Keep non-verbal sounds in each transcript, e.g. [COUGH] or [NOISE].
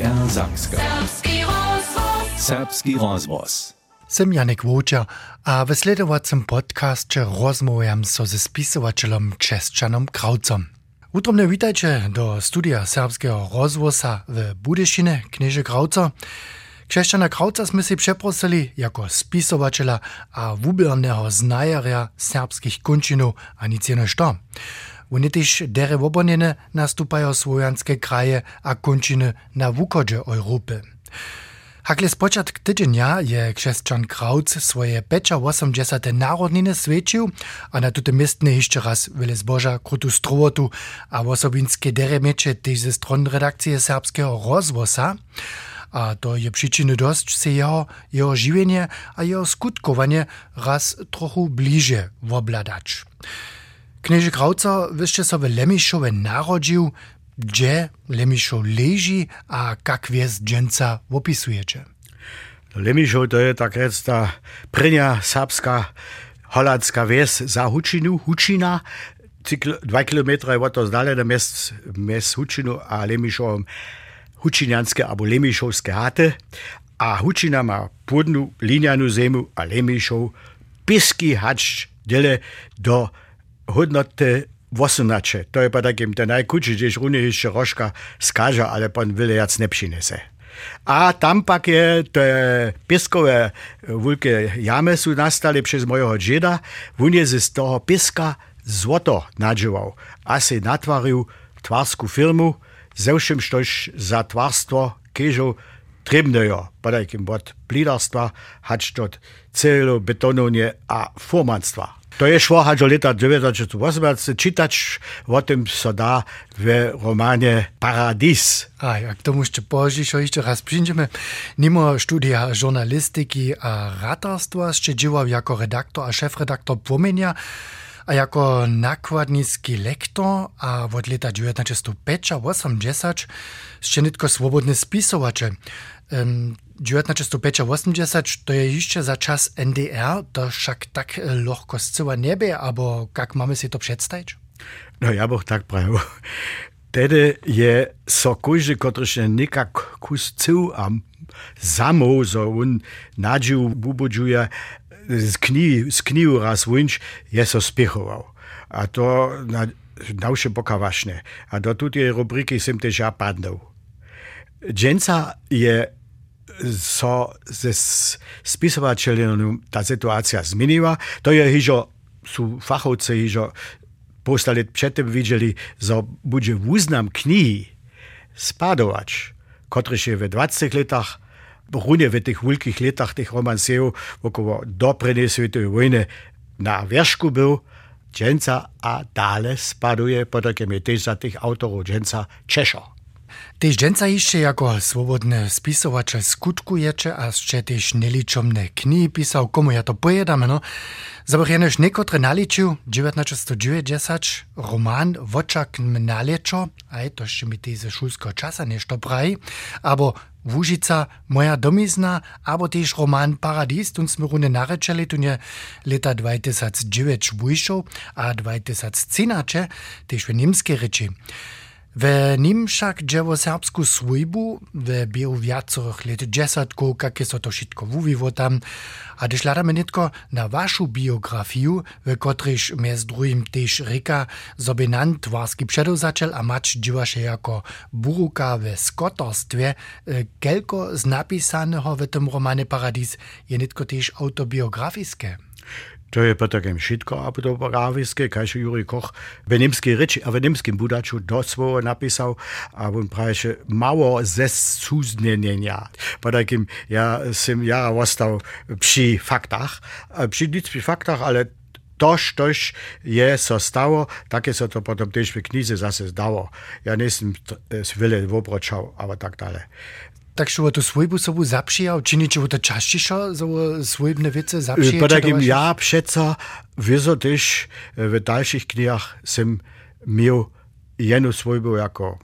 NDR Sakska. Serbski rozvoz. Sem Janek Wóčer a w sledowacym podcastie rozmawiam so ze spisowateľom Krzeszczanom Kraucom. Utromne witajcie do studia serbskiego rozwosa w Budyszine, knieże Krauco. Krzeszczana Krauca sme si przeprosili jako spisowateľa a wubiernego znajarja serbskich kunčinów a nic jeno što. Też dere wobonjene nastupają swojanskie kraje a kunčiny na wukodzie Europy. Hakle spočatk tydzienia je krzeszczan Krauc swoje 85 narodniny świecił, a na tute miestne jeszcze raz wiele zboża, krutu strowotu a osobinskie deremecze też ze stron redakcji serbskiego rozwosa. A to je przyczyny dość se jeho, jeho żywienie a jeho skutkowanie raz trochu bliżej wobladać. Knieży Krauca wyście sobie Lemiszowe narodził, gdzie Lemiszow leży, a jak wies dżęca opisujecie? Lemišov to je tak rec ta prvňa serbská holandská vies za Hučinu, Hučina, dva kilometre od to zdalené mes, mes Hučinu a Lemišovom Hučinianské alebo Lemišovské hate. A Hučina má pôdnu linianu zemu a Lemišov pisky hač dele do hodnoty wosunače. To je pa takim ten najkuči, gdzieś runiejszy rożka skaża, ale pan wylejac nie przyniesie. A tam pak je, to je pieskowe wielkie jamy są nastali przez mojego dzieda. On jest z toho pieska złoto nadziewał, a si natwarzył twarsku firmu, ze všim, štož za tvarstvo kežov trebnejo, padajkim od plidarstva, hač tot celo betonovnje a formanstva. To je šlo až do leta 1918. Čitač o tem se da v romane Paradis. A ja k tomu ešte požiš, ešte raz přijdeme. Nimo studia žurnalistiky a ratarstva ešte dživav jako redaktor a šéf-redaktor Pomenia a jako nakładnicki lektor, a od lata 1905 80 jeszcze nitko swobodny spisowacze. Um, 1985 to je jeszcze za czas NDR, to však tak lohko zcyła niebie, albo jak mamy sobie to przedstawić? No ja bych tak prawił. [LAUGHS] Tedy je so kojże, kotryż nikak kus cył a samo, so on nadził, bubudzuje, z kni, z kniu raz wunč, je so spiechował. A to na nausze pokawašne. A do tutej rubriki sem też ja padnął. Dżęca je so ze spisovateľom tá situácia zmenila. To je hižo, sú fachovci hižo postali předtím videli, že bude význam knihy spadovač, kotryž je v 20 letach runie w tych wielkich latach tych romansów około do svetovej wojny na wierzchu był dżęca a dalej spaduje, potem je też za tych autorów dżęca Czeszo. Tež dženca jeszcze jako swobodny spisovateľ skutkujecie, a ste tež neličomne knihy pisał, komu ja to pojedame, no. Zabrjenož nekotre naličiu, 1990, roman Vočak naliečo, aj to ešte mi teze šulského časa nešto praji, abo Łužica, moja domizna, abo tež roman Paradis, tun sme rune narečeli, tun je leta 2009 vyšel a 2013 tež v nimskej reči. We nim však dzieło serbsku swójbu, biegu wiacorych let dziesiątku, jakie so to wszystko wuwiło tam, a gdyż ladamy nitko na waszą biografię, we kotryż między drugim też ryka, sobie nan twarski przedozaciel, a mać dzieła się jako buruka we skotorstwie, kelko z napisanego w tym romanie Paradis je nitko też autobiografiskie. To je Petr Gemšitko a to právě, kajže Juri Koch ve němské a ve němském budaču do svého napisal a on právě, že málo ze suzněněnia. Podakým já jsem já ostal při faktách, při vždycky faktách, ale tož, tož je so stało, takie so to potem też w knize zase zdało. Ja nie jestem wiele eh, wyobraczał, ale tak dalej. Takže tu svojbu sobu zapřijal, činiče to častišo, so svojbne věce zapřijal? Podakim ja přeco vyzo też w dalszych knihach sem miał jedną svojbu jako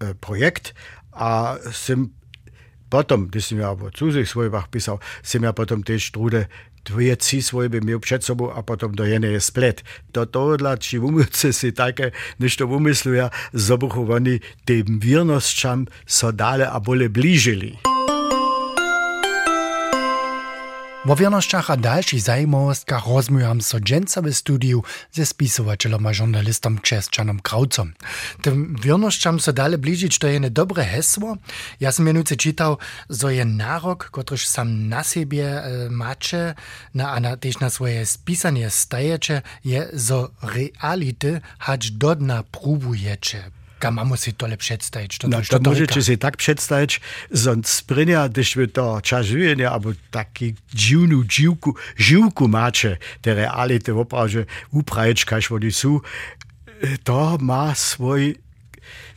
e, projekt, a sem potom, když jsem ja o cudzych svojbach pisał, sem ja potom też trude dwie ci svoje by měl před sobou a potom do jedné je splet. Do tohohle, či umilce si také nešto umysluja, zobuchu oni tým věrnosťam so dále a bole blížili. Wo wiernościach a dalszych zajmowostkach rozmujam so dżęca w studiu ze spisowateľom a žurnalistom Česčanom Kraucom. Tym wiernościam so dale bližić to jene dobre hesło. Ja som jenujce czytał, zo je nárok, kotryż sam na siebie e, na, a na, też na swoje spisanie stajecie, je zo reality hać do dna próbujecie ga tole predstajiť. To, no, to, to môžete si tak predstajiť, zon sprinia, když by to čažujene, alebo taký dživnú živku, živku máte, te reality, opravdu, uprajiť, kaž oni sú, to má svoj,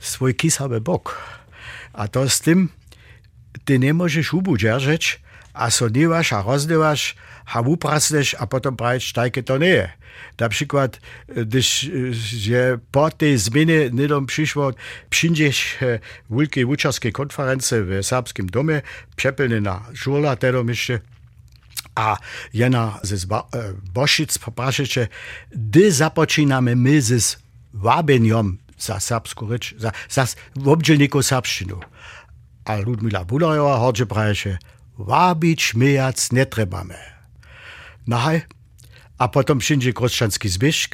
svoj kisavé bok. A to s tým, ty nemôžeš ubuď, a so neváš a rozdeváš, hałuprasneš a potom praješ tajke to nie je. Napríklad, eh, když eh, je po tej zmene nedom prišlo, přindeš eh, veľké vúčarské konference v Sábskom dome, přepelne na žurla, tedom a jena z Bošic poprašeče, kde započíname my s vábenjom za srbsku reč, za, za obdželniku srbštinu. A Ludmila Bulajova hodže praješe, vábič mejac netrebame. Nahaj, a potom przyjdzie křesťanský zvyšk,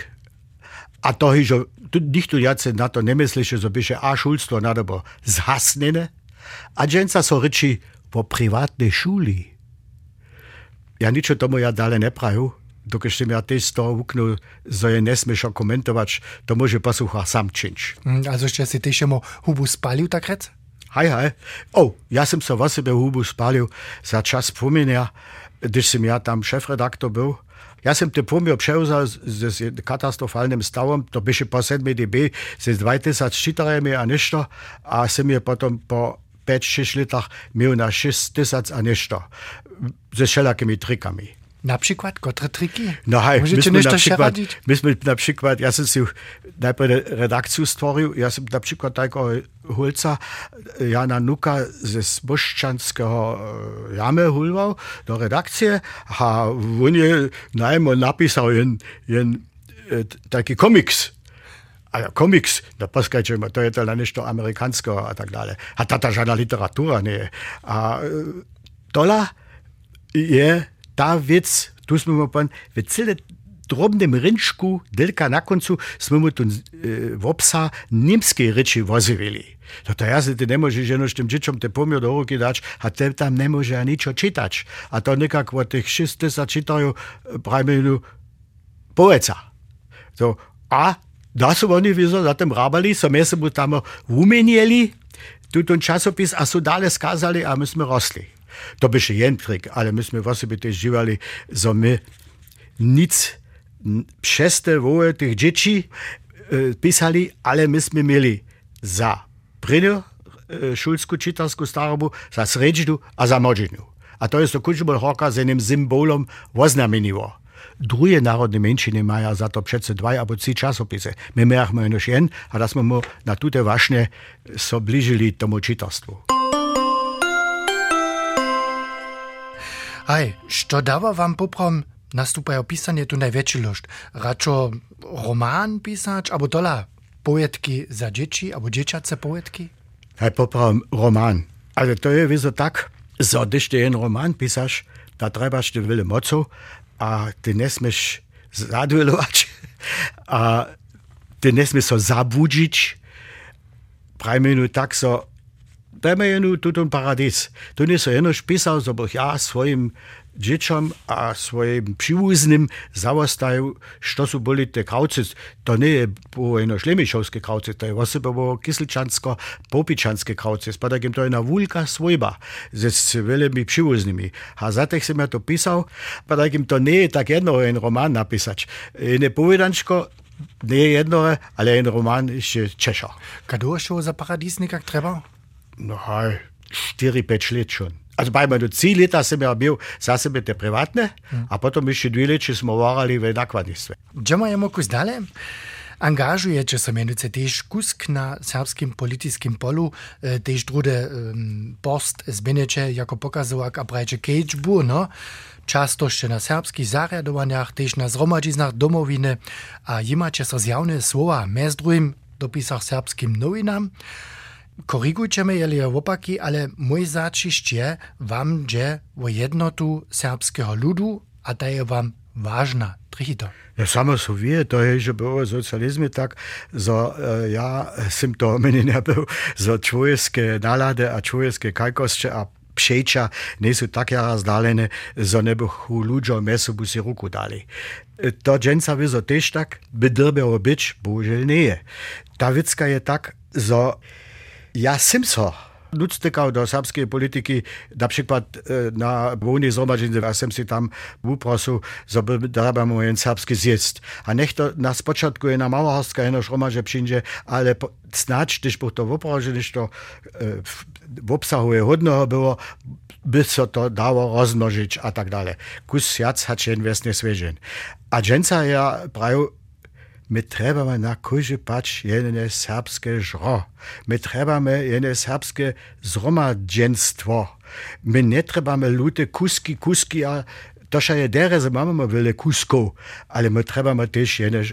a to, že nikto jace na to nemyslí, že to byše a šulstvo nadobo zhasnene, a dženca so reči po privátnej šuli. Ja ničo tomu ja dále nepraju, dokud som ja tiež z toho uknul, že je nesmieš komentovať, to môže posluchať sám činč. Mm, Also jeszcze si też mu hubu spalił tak rec? Hej, hej. O, ja som sa vo sebe hubu spalil za čas pomenia, když som ja tam šéf-redaktor byl. Ja som te pomier převzal s katastrofálnym stavom, to byše po 7 dB, 2000 čítaremi a nešto, a som je potom po 5-6 litach miał na 6000 a nešto. Ze všelakými trikami. Na przykład, kotre triki? No hej, Możecie myśmy na przykład, myśmy na przykład, ja sam si najpierw redakcję stworzył, ja sam na przykład takiego hulca Jana Nuka ze Zboszczanskiego e, jamy hulwał do redakcji, a on je najmo napisał jen, jen e, taki komiks. A komiks, da poskajcie, to je to nešto amerykańskiego a tak dalej. A tata żadna literatura nie. A e, dola je ta věc, tu jsme mu pan, v celé drobném rinčku, delka na koncu, jsme mu tu e, v obsa němské řeči vozivili. No to ja si ty nemôžeš jenom tým děčom te pomier do ruky dať a te tam nemôže ani ničo čítať. A to nekak od tých 60 čítajú prajmenu poeca. To, a da su oni vizo zatem rabali, so my se mu tam umenili, tu ten časopis a su dale skazali, a my sme rosli. To by še jen trik, ale my sme v osobi też živali, so my nic n- przez te woły tych dzieci e, pisali, ale my sme mieli za prynę e, szulsku czytarsku starobu, za sredźdu a za młodzinu. A to jest to kuczbol hoka z jednym symbolom oznamieniło. Drugie narodne menšiny mają za to přece dwa albo trzy czasopisy. My mamy już jeden, a da smo mu na tute właśnie so bližili tomu czytarstwu. Aj, što dawa wam poprom nastupajo pisanie tu największy lust? Radšo roman pisać, albo dola poetki za dzieci, albo dzieciace poetki? Hej, poprav roman. Ale to je vizo tak, když ty jen roman pisaš, da trebaš ty veľa mocov a ty nesmeš zadvilovať a ty nesmeš so zabudzić. Prajmenu tak so dajme jenu tutun paradis. Tu nie so jenož pisał, so bych ja svojim dzieciom a svojim przywóznym załostaju, što su boli te krauce. To nie je było jeno šlemišovske krauce, to je osoba było kisličansko, popičanske krauce. Spadakim to je na wulka svojba, ze s veľmi przywóznymi. A za tych som ja to pisał, spadakim to nie je tak jedno jen roman napisać. Nie povedančko, nie je jedno, ale jen roman ešte Češo. Kado šo za paradisnikak treba? No, hej, 4-5 let schon. Also bei mir 3 leta sem ja bil za sebe te privatne, a potom ešte 2 leta smo varali v nakladnictve. Džema je mokus dale? Angažujecie sa mianowicie też kusk na serbskim politickim polu, e, też drude um, post zbienecze jako pokazowak a brajcie cage bu, no? Často še na serbskich zariadowaniach, też na zromadziznach domowiny, a imacie so zjawne słowa, mez drugim dopisach serbskim nowinam. Korigujcie mnie, jeli opaki, ale mój zaciść je wam dże o jednotu serbskiego ludu, a ta je wam ważna. Trichito. Ja samo so wie, to je že bilo v socializmu tak, za uh, ja sem to meni ne bil, za človeške nalade a človeške kajkosti a pšeča niso tako razdaljene, za ne bi ljudjo meso bi si ruku dali. To dženca bi za tež tak, bi drbelo bič, božel ne je. Ta vicka je tak, za Ja Simso. Nutz kao do srpske politiki, na przykład e, na Wojnie Zomadziny, a sem si tam uprosił, żeby darabamo jen srpski zjedz. A niech to na spoczatku je na Małahostka jeno szromadze przyjdzie, ale po, snacz, gdyż był to uprożony, gdyż to e, w obsahuje było, by się to dało rozmnożyć a tak dalej. Kus jac haczien wiesnie świeżyn. A dżęca ja prawie my trebamy na kuži pač jedne serbske žro. My trebamy jedne serbske zhromadženstvo. My ne trebamy lute kuski, kuski, a toša je dere, że mamy wiele kusków, ale my trebamy też jeden,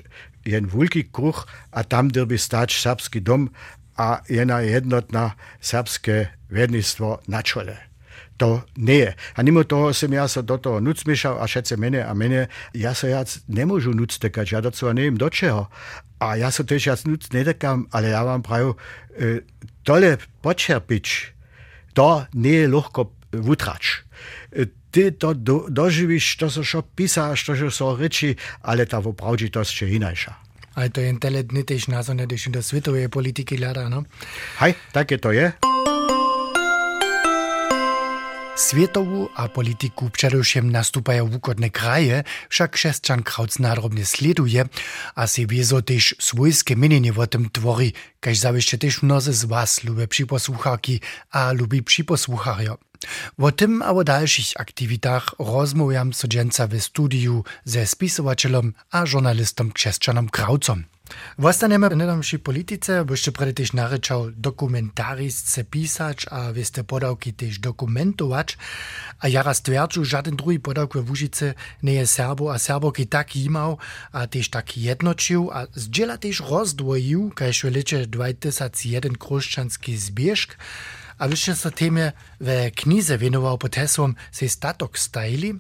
jeden wielki kruch, a tam derby stać serbski dom, a jedna jednotna serbskie wiednictwo na czole. To nie. A mimo toho som ja sa do toho nuc miešal a všetci mene a mene. Ja sa jac nemôžu nuc tekať, ja do toho neviem do čeho. A ja sa tiež jac nuc nedekam, ale ja vám prajú, e, tole počerpič, to nie je ľahko vutrač. E, ty to do, doživíš, to so šo písaš, to so reči, ale tá vopravdžitosť je inajša. Ale to je tele dny tež názorné, když do svetovej politiky hľadá, no? Hej, také to je. Svetovú a politiku předovšem nastupajú úkodné kraje, však křesťan Krauc nádrobne sleduje a si viezo tiež svojské menenie o tom tvorí, kaž zavešte tiež mnoze z vás ľubí a ľubí připosluchájo. O tym a o dalších aktivitách rozmówiam codzienca w studiu ze spisovateľom a žurnalistom křesťanom Kraucom. Vostaneme na našej politice, bošte prade tež narečal dokumentaristce a vy ste podavky tež. A ja raz tvrdžu, žaden druhý podavk ve nie je Serbo a Serboky tak jímal a tež tak jednočil a zdieľa tež rozdvojił, kajž v leče 2001 kruščanský zbiežk. A vyšte sa téme ve knize venoval pod heslom Se statok stajli.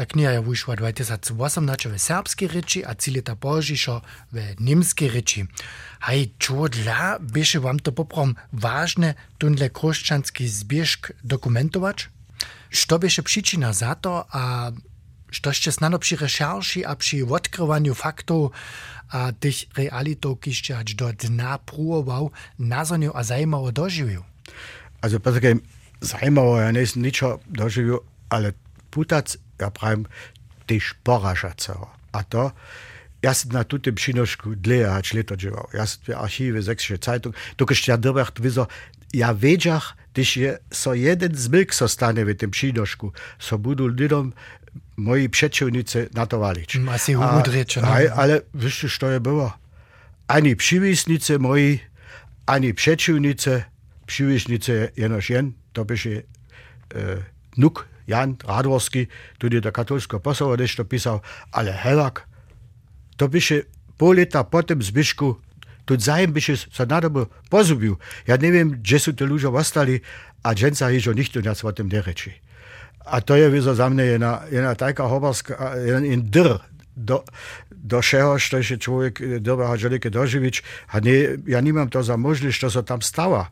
Ta kniha je vyšla 2018 v serbskiej reči a cíli ta požišo v nimskiej reči. Hej, čo dla byše wam to poprom ważne tunle kruščanski zbiežk dokumentować? Što byše przyczyna za to a što ще snano przy rešerši a przy odkrywaniu faktów a tych realitów, kiście ać do dna próbował, nazoniu a zajmowo dożywił? Also, patrzcie, zajmowo ja nie niczo dożywił, ale putac ja pravim, tež poražaceho. A to, ja som na tutem přinošku dlje hač leto džival. Ja som v archíve Sächsische Zeitung, dokud ja dobach vizo, ja vedžach, když je so jeden zmilk so stane v tym přinošku, so budu lidom moji przeciwnicy na to walić. Asi umudrieče, no. Ale wiesz, co je było? Ani przywisnicy moi, ani przeciwnicy, przywisnicy jenoż jen, to by się e, nuk Jan Radworski, tudi do katolskiego posła nešto pisał, ale helak, to się pół lata po tym zbyszku, tu zajem by się co na dobu pozubił. Ja nie wiem, gdzie są te ludzie ostali, a dżęca jeszcze nikt nic o tym nie reči. A to je wizo za mnie jedna, jedna taka hobarska, jeden dyr, do, do všeho, što je človek dobrého želike doživiť. A nie, ja nemám to za možnosť, čo sa tam stalo.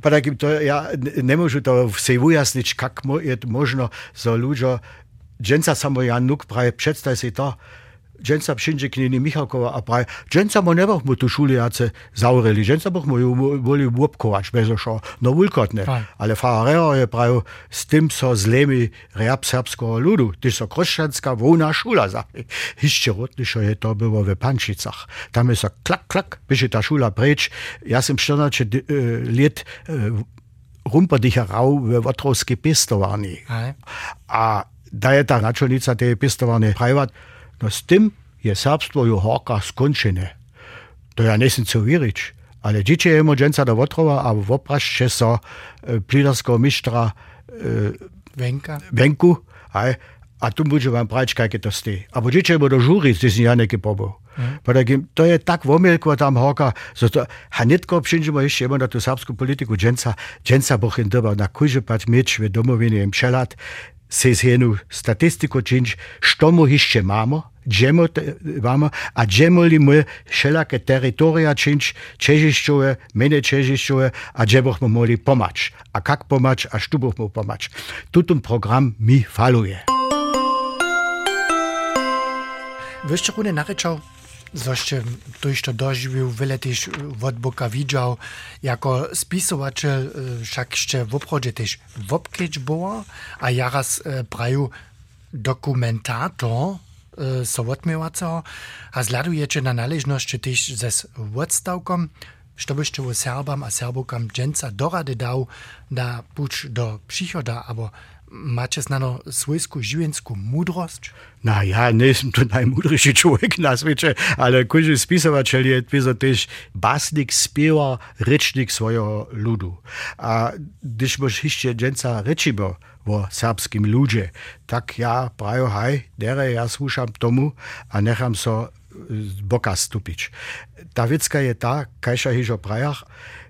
Pa takým to, ja nemôžu to si ujasniť, kak je možno, za ľudia, dženca samo ja nuk praje, predstav si to, dženca przyjdzie knini Michalkowa, a prawie, dženca mo nie mu tu šulijace zaureli, dženca boh mu ju boli łopkować, bez oszo, no wilkotne. Ale Farareo je prawie z tym, co zlemi reab serbskiego ludu, gdyż so chrześcijańska wona szula zapi. Jeszcze rotniszo je to było w Pančicach. Tam jest so klak, klak, by ta szula precz. Ja sam 14 lat rumpa dich rau w Wotrowskie pistowani. A da je ta načelnica te pistovane prajvat, No s tym je serbstwo ju horka skončene. To ja nesem co wirić. Ale dzieci jemu dżęca do Wotrowa, a wopraszcze so e, pliderskiego mistrza e, Wenka. Wenku, aj, a tu bude vám prać, jaké to ste. A budete do žúry, ste si ja neké pobol. Mm. To je tak vomielko tam hoka, že to hanetko přijdeme ještě na tu srbskou politiku, dženca, dženca bochin doba na kujže pat meč v domovine im přelat, se z jednu statistiku činč, što mu ještě máme, Dżemo, a dżemo li my wszelakie terytoria czynić, czeziszczowe, mniej czeziszczowe, a dżemochmy mogli pomać. A jak pomać, a sztubochmy pomać. Tutun program mi faluje. Wyście kunie naryczał, zoście tuż to dożywił, wiele też odboka widział, jako spisowaciel, y, wszak jeszcze w obchodzie też w a jaraz e, y, praju dokumentator, so odmiewaco, a zladujecie na należności też ze odstawką, što u Serbam a Serbokam dżęca dorady dał na pucz do przychoda, albo Macie znano swojsku živiensku múdrosť? No ja nesem tu najmúdrejší [LAUGHS] človek na svete, ale každý spisovateľ je tvizo tež basnik, spieva, rečnik svojho ľudu. A když mož ešte dženca rečibo vo serbským ľude, tak ja prajo haj, dere ja slúšam tomu a nechám so z boka stupič. Ta vecka je tá, kajša hižo prajach,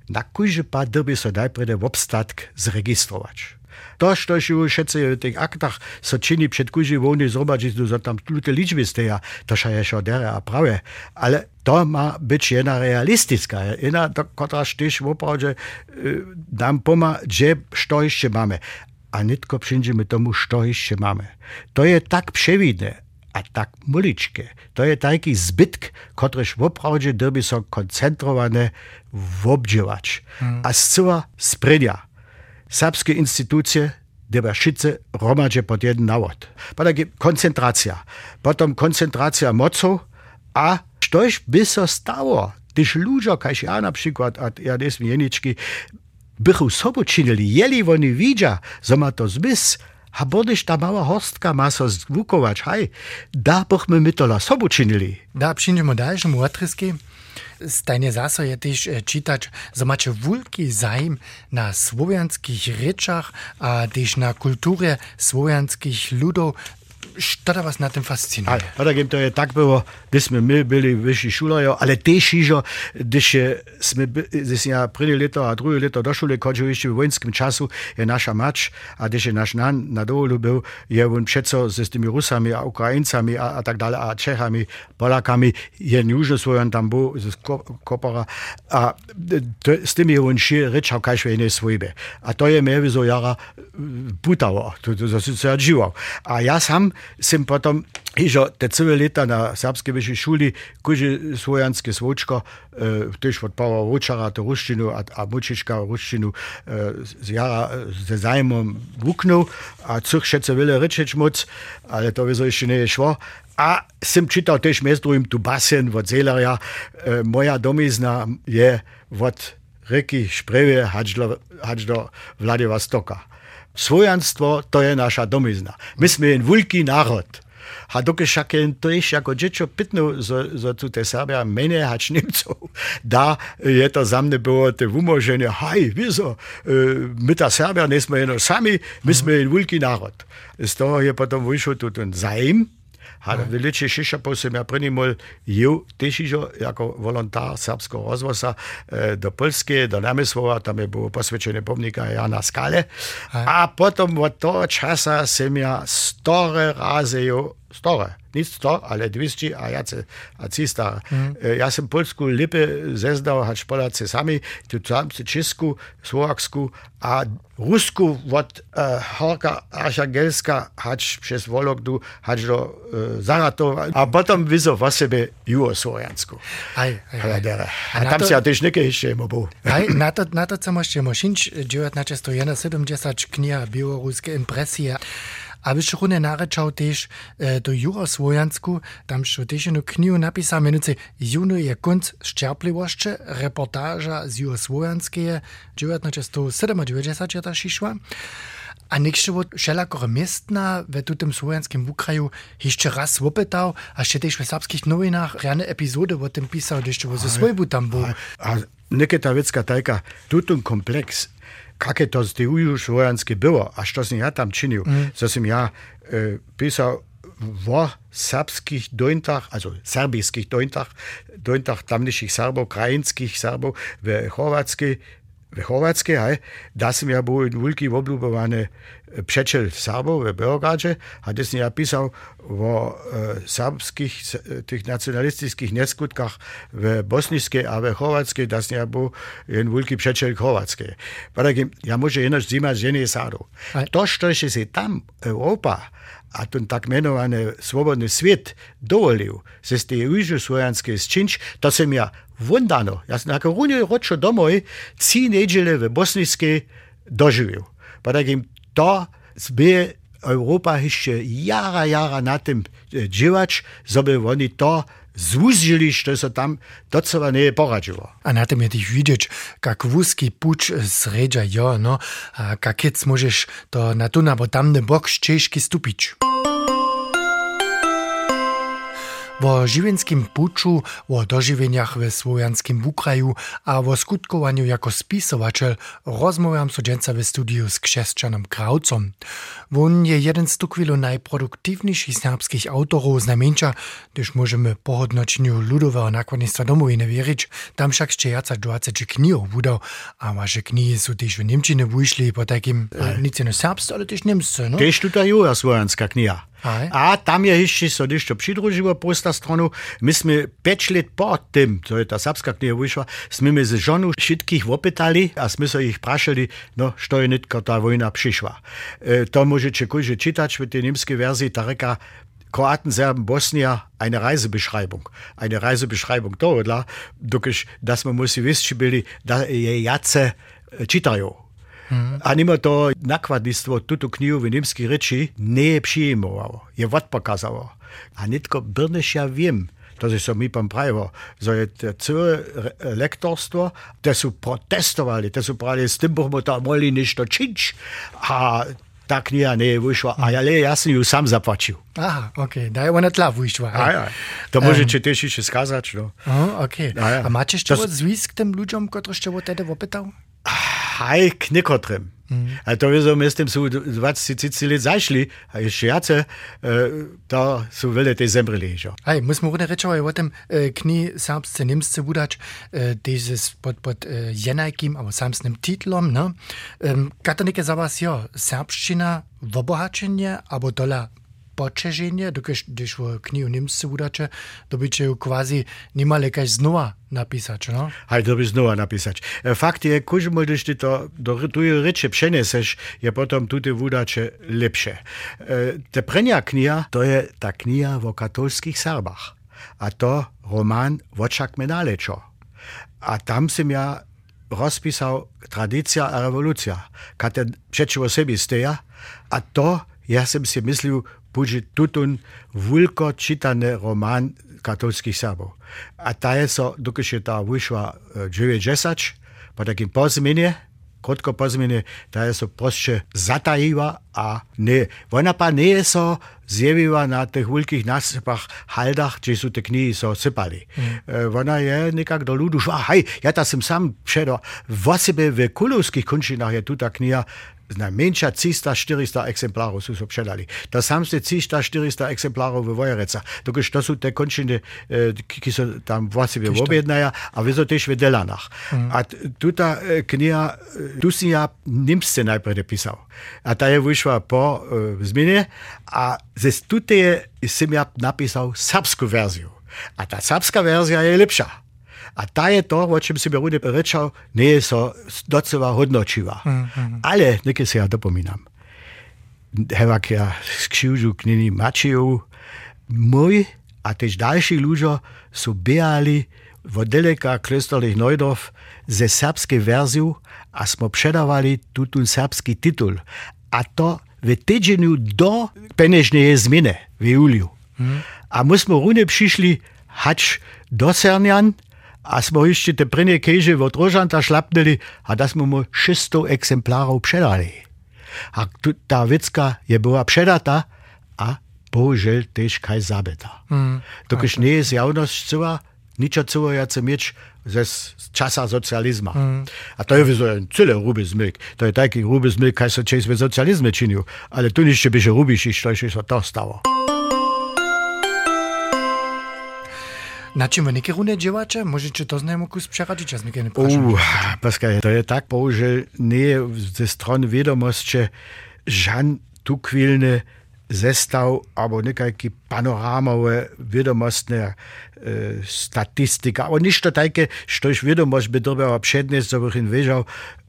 na kujže pa drby so najprede v obstatk zregistrovať. To, što się všetci v tych aktach so čini przed kuži voni zobaczyć, że tam te liczby steja, to się jeszcze dere a prawie. Ale to ma być jedna realistyczna, jedna, do, która też w oprawdzie y, nam poma, gdzie, co jeszcze mamy. A nitko przyjdziemy tomu, co jeszcze mamy. To jest tak przewidne, a tak muličke. To je taki zbytk, kotryż w oprawdzie derby so koncentrowane wobdziewać. Hmm. A zcyła sprynia srpske institucije gdyby wszyscy romadzie pod jeden nałot. Potem koncentracja, potem koncentracja mocą, a coś by się stało, gdyż ludzie, jak ja na przykład, ja nie jestem jeniczki, bychu sobą czynili, jeli oni widzia, że ma to zmysł, a bodyż ta mała hostka ma się zgłukować, da bochmy my to la czynili. Da, przyjdziemy dalszym odryski. Stajnie zaso je też czytać, że macie wielki zaim na słowiańskich ryczach, a też na kulturze słowiańskich ludów, Što da vas na tym fascinuje? Ale to je tak było, gdy my byli wyżsi szulajo, ale też iżo, gdyż sme, gdyż ja prvé leto a drugie leto do szule chodził jeszcze w wojskim czasu, je nasza macz, a gdyż je nasz nan na dolu był, je on tymi Rusami, a Ukraińcami, a, a tak dalej, a Czechami, Polakami, je już swoją tam był, z Kopora, a to, z tymi on każdy inny swojby. A to je so jara putało, to, to, to, to, to, to, A ja sem potom Ižo, te cele leta na serbske vyššej šuli, kuži svojanske svočko, e, tež od Pava Vočara to ruštinu a, a Mučiška ruštinu e, z jara ze zajmom vuknul, a cech všetce veľa rečeč moc, ale to vizo ešte nie je šlo. A sem čital tež mes druhým tu basen od Zelaria. E, moja domizna je od hač do, hač do Vladivostoka. Svojanstvo to je naša domizna. My sme jen veľký národ. A dokiaľ však to ešte ako dečo pitnú zo tu te Serbia mene hač Nemcov, da je to za mne było te umoženie, haj, wieso, e, my ta Serbia nesme jeno sami, my sme jen veľký národ. Z toho je potom vyšlo tu ten zaim, a veliče Šišapov sem ja první mol jel tešižo jako volontár srbského rozvosa e, do Polske, do Namysłova, tam je było posvedčené pomnika Jana Skale. A potom od toho časa sem ja store razy jo, store, nic sto, ale 200 a jace, a 300. Mm. E, ja sem polsku lipy zezdał, hać Polacy sami, tu tam Czesku, Słowaksku, a Rusku od e, Horka Archagelska hać przez Wologdu, hać do e, Zaratowa, a potem wizo w sobie Juosłowiansku. Aj, aj, aj. A, tam się też nie jeszcze był. Aj, na to, na to co możecie mosić, 1970 kniha białoruskie impresje. A byś chłonę naryczał też e, do Jura Słojansku, tam się też jedną knihu napisał, mianowicie Juno je kunc szczerpliwości, reportaża z Jura Słojanskiego 1997 ta szła. A niektórzy od wszelakich miast na w tym słowiańskim Ukraju jeszcze raz opytał, a jeszcze też w serbskich nowinach rane epizody o tym pisał, jeszcze ze swojbu tam był. A, a niekieta wiecka tajka, tutun kompleks Kake to z tej už vojanske bylo a što sam ja tam činio, mm. što sam ja e, pisao v srbských Dojntach, also serbijských Dojntach, Dojntach tamnejších Serbov, krajinských Serbov, v Chorvátskej Chorvatske, hej, da sam ja bil veliki obljubovane przeczel Sabov v Beogradu, a da sem ja e, pisal o e, srpskih e, tih nacionalističnih neskutkah v bosanske a v Hrvatske, da sem ja bil en veliki przeczel Hrvatske. Pa ja može inač zima žene sadov. To što je se tam Evropa, a ten tak menovaný svobodný svet dovolil, se z tej už slovenskej zčinč, to som ja wundano. Ja sam nakon runje ročo domoj, ci nedjele v Bosniske doživil. Pa da im to zbe Europa jeszcze jara, jara na tym dziewacz, żeby oni to zúžili, što sa tam docela nie poradilo. A na tym je tých vidieť, kak wúzky puč zredža jo, no, a kakec môžeš to na tu, nebo tamny bok z Češky stupiť. Wo žiwienskim puczu, wo dožiwieniach we słowianskim Ukraju a wo skutkowaniu jako spisowatel rozmawiam dżęca w studiu z krzeszczanem Kraucom. Won je jeden z tukwilu najproduktywniejszych serbskich autorów znamieńcza, gdyż możemy pohodnoczeniu ludowego nakładnictwa domowiny wierzyć, tam wszak jeszcze jaca 20 knihów wudał, a wasze knihy są też w Niemczyny wyszli po takim, nic nie serbscy, ale też niemscy, no? Też tutaj jest słowianska kniha. A tam je ešte so nešto pridružilo po sta stranu. My sme 5 let po tym, to je ta srbska kniha vyšla, sme my z žonu všetkých opýtali a sme sa ich prašali, no, što je nitka ta vojna prišla. E, to môžete kujže čítať v tej nemskej verzii, ta reka Kroaten, Serben, Bosnier eine Reisebeschreibung. Eine Reisebeschreibung to, dla, dokiž, da smo musi bili, da je jace čitajo. Mm. A nima to nakladnictvo tuto knihu v nemski reči ne przyjmowało, je odpokazało. A nitko brneš ja wiem, to so mi pan pravivo, za je celo lektorstvo, te so protestovali, te so pravili, s tem bomo tam morali nešto čič, a ta knjiga ne je vyšla, a ja, ja som ju sám zaplačil. Aha, ok, da je ona tla vyšla. Aj, aj. To môžete um, tiež ešte skázať, no. Uh, ok. Aj, aj. A máte ešte to... zvísk tým ľuďom, ktorí ste od teda opýtal? Haj, kniekotrem. Mm. A to wiedzą, my z tym są 20 lat zaszli, a jeszcze jace, to są wiele tej zemrli. Hej, musimy również rečovať o tym kni serbsce, niemsce wudać, dieses pod, pod jenajkim, albo samsnym titulom, no. Katolike za was, jo, serbszczyna w obohaczenie, albo dola počeženje, když v knihu Nimsce udače, to by če kvazi nimale kaj znova napisać, no? Hej, to by znova napisać. Fakt je, kuž môžeš ty to do tuje reče přeneseš, je potom tute udače lepše. Te prenia kniha, to je ta kniha o katolských Serbach. A to román Vočak Menalečo. A tam som ja rozpísal Tradícia a revolúcia, kate přečivo sebi steja. A to, ja som si myslel, bude tutun vulko čitane roman katolských Serbov. A ta je so, dokud je ta vyšla 90, po takým pozmenie, krotko pozmenie, ta je so proste zatajiva a ne. Ona pa nie je so zjavila na tých veľkých nasypach, haldach, či sú tie knihy so sypali. Mm. Ona je nekak do ľudu šla, hej, ja ta som sám předo, vo sebe v kulovských končinách je tu ta kniha najmenšia 300-400 exemplárov sú so předali. To samste 300-400 exemplárov v Vojereca. Dokud to sú tie končiny, e, ki sa tam vlastne objednaja a vy so tiež v Delanach. Mm. A tuta e, kniha, e, tu si ja Nimsce najprv písal. A ta je vyšla po uh, zmene a ze tute som ja napísal srbskú verziu. A ta srbská verzia je lepšia. A ta je to, o čem si bi Rude rečal, nie so docela hodnočiva. Mm -hmm. Ale nekaj se ja dopomínam. Hevak ja skřižu knini Mačiju, môj a tež další ľudia sú behali vo deleka klösterlich Neudorf ze serbskej verziu a smo předávali tutun serbský titul. A to v týdženiu do penežnej zmene v júliu. Mm. A my sme rune prišli hač do Sernian, a smo ešte te prvne keže od Rožanta šlapnili a da smo mu 600 exemplárov předali. A tá vecka je bola předata a bohužel tiež kaj zabeta. Mm, Dokiž nie je zjavnosť cova, ničo cova jace mieč ze časa socializma. Mm. A to je vizo celý hrubý zmyk. To je taký hrubý zmyk, kaj sa česť ve socializme činil. Ale tu nište byže hrubíši, čo ešte sa to stalo. Na czym wy niekie runie działacze? Możecie to znajomą kus przeradzić, a z niekie nie Uh, Pascal, to jest tak, bohužel nie ze strony wiadomości żan tu kwilny zestav alebo nekaký panorámové vedomostné e, statistika. Ale ništo také, štož vedomosť by dobila přednes, co bych vežal, e,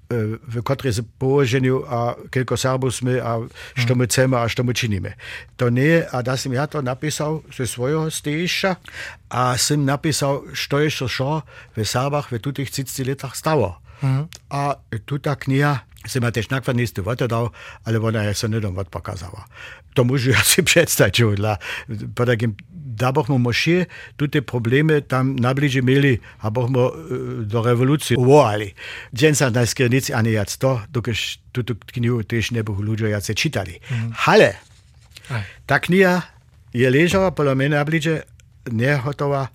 v ktorej se položeniu a koľko Serbov sme a što my chceme a što my činíme. To nie, a da som ja to napísal ze svojho stejša a som napísal, što je šo v Serbach v tutých 30 letách stalo. Mm. A tuta kniha som ma tež nakladne istú dal, ale ona je sa nedom pokazala. To môžu asi predstaviť, že dla, po takým da bomo mošie tute probleme tam najbližje imeli, a bomo do revolucije uvojali. Džen sa na skirnici ani jac to, dokaž tuto knjigu tež ne bohu ľudia jace čitali. Mm. Ale, Aj. ta kniha je ležala, podľa mene najbližje nehotová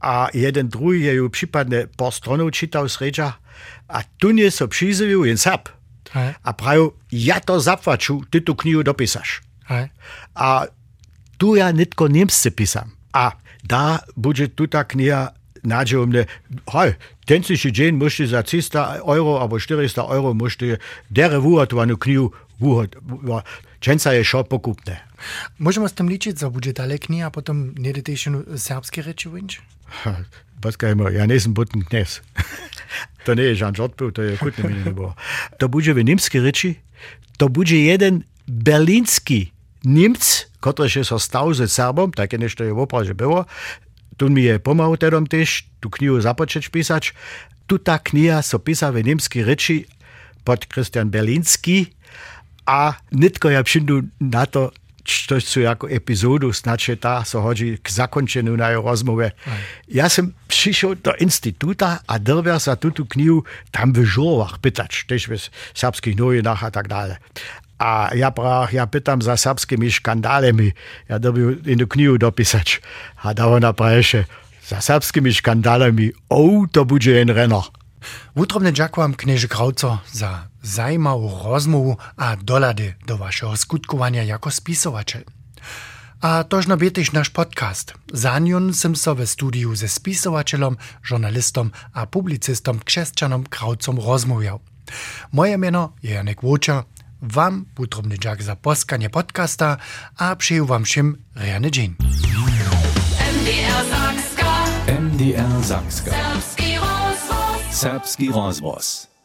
a jeden druhý je ju prípadne po stronov čítal sreča a tu nie so přizivil jen sap. A prajú, ja to zapłaču, ty tu knihu dopísaš. A tu ja nitko niemsce pisam. A da bude tu ta kniha nadziejomne, hej, ten si dzień możecie za 300 euro albo 400 euro możecie dere wuhatowaną knihu wuhat. Często je šo pokupne. Możemy z tym liczyć, że będzie dalej kniha, a potem nie też serbskie rzeczy [LAUGHS] wynć? Poskajmo, ja nisem butn knes. [LAUGHS] to nie je Jean Žotpil, to je kutne mi nebo. [LAUGHS] To bude v nemski reči, to bude jeden berlínský Niemc, który się stał ze Serbom, takie nešto je opravdu było. Tu mi je pomagał tedom też, tu knihu započeć pisać. Tu ta kniha so pisa w niemskiej reči pod Christian Berlinski, a nitko ja přijdu na to, čo ako epizódu, snačie tá sa so hodí k zakončeniu na jeho rozmove. Aj. Ja som prišiel do institúta a delvia sa túto knihu tam v žlovách pýtať, tiež v srbských novinách a tak dále. A ja prach, ja pytam za srbskými škandálemi. Ja dobiu jednu knihu dopisać. A da ona praješe, za srbskými škandálemi, ou, to bude jen reno. Wutrobne dziękuję knieży Krauco za zajmową rozmowę a dolady do waszego skutkowania jako spisowaciel. A toż no też nasz podcast. Za nią sam so w studiu ze spisowacielem, żurnalistom a publicystom Krzeszczanom Kraucom rozmawiał. Moje miano Janek Włocza. Wam wutrobny dziękuję za poskanie podcasta a przyjął wam szym rejany dzień. MDR Sachska. MDR Sachska. Sapski Rozvoz.